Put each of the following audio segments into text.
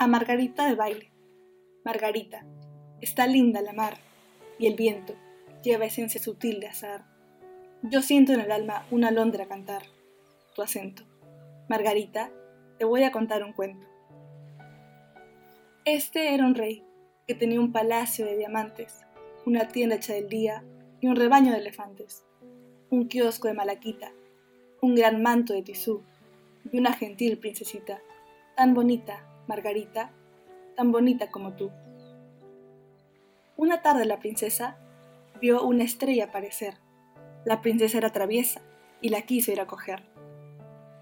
a Margarita de baile. Margarita, está linda la mar, y el viento lleva esencia sutil de azar. Yo siento en el alma una alondra cantar, tu acento. Margarita, te voy a contar un cuento. Este era un rey que tenía un palacio de diamantes, una tienda hecha del día y un rebaño de elefantes, un kiosco de malaquita, un gran manto de tisú y una gentil princesita, tan bonita, Margarita, tan bonita como tú. Una tarde la princesa vio una estrella aparecer. La princesa era traviesa y la quiso ir a coger.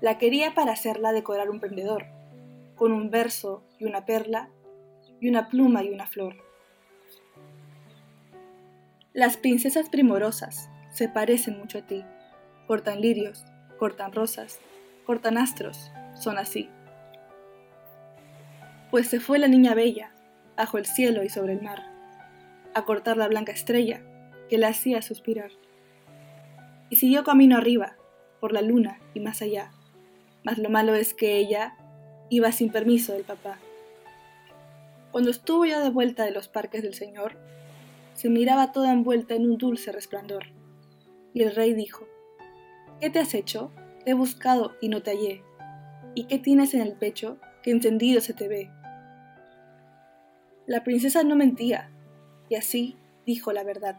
La quería para hacerla decorar un prendedor, con un verso y una perla y una pluma y una flor. Las princesas primorosas se parecen mucho a ti. Cortan lirios, cortan rosas, cortan astros, son así. Pues se fue la niña bella, bajo el cielo y sobre el mar, a cortar la blanca estrella que la hacía suspirar. Y siguió camino arriba, por la luna y más allá. Mas lo malo es que ella iba sin permiso del papá. Cuando estuvo ya de vuelta de los parques del Señor, se miraba toda envuelta en un dulce resplandor. Y el rey dijo, ¿Qué te has hecho? Te he buscado y no te hallé. ¿Y qué tienes en el pecho que encendido se te ve? La princesa no mentía, y así dijo la verdad.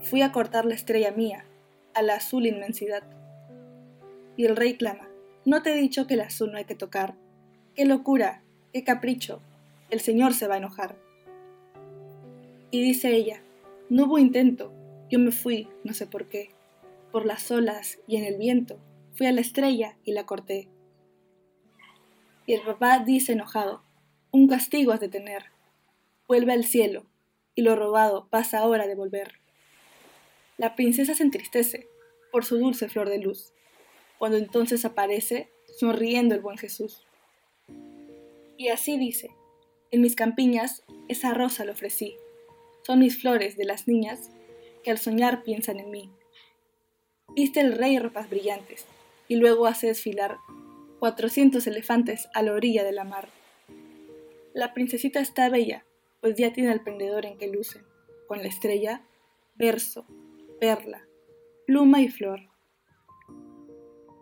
Fui a cortar la estrella mía, a la azul inmensidad. Y el rey clama, ¿no te he dicho que el azul no hay que tocar? ¡Qué locura! ¡Qué capricho! el Señor se va a enojar. Y dice ella, no hubo intento, yo me fui, no sé por qué, por las olas y en el viento, fui a la estrella y la corté. Y el papá dice enojado, un castigo has de tener, vuelve al cielo, y lo robado pasa ahora de volver. La princesa se entristece por su dulce flor de luz, cuando entonces aparece sonriendo el buen Jesús. Y así dice, en mis campiñas esa rosa le ofrecí. Son mis flores de las niñas que al soñar piensan en mí. Viste el rey ropas brillantes y luego hace desfilar cuatrocientos elefantes a la orilla de la mar. La princesita está bella, pues ya tiene el prendedor en que luce, con la estrella, verso, perla, pluma y flor.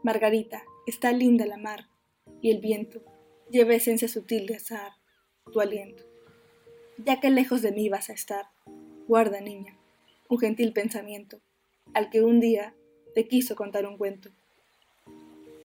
Margarita, está linda la mar, y el viento lleva esencia sutil de azar tu aliento. Ya que lejos de mí vas a estar, guarda, niña, un gentil pensamiento, al que un día te quiso contar un cuento.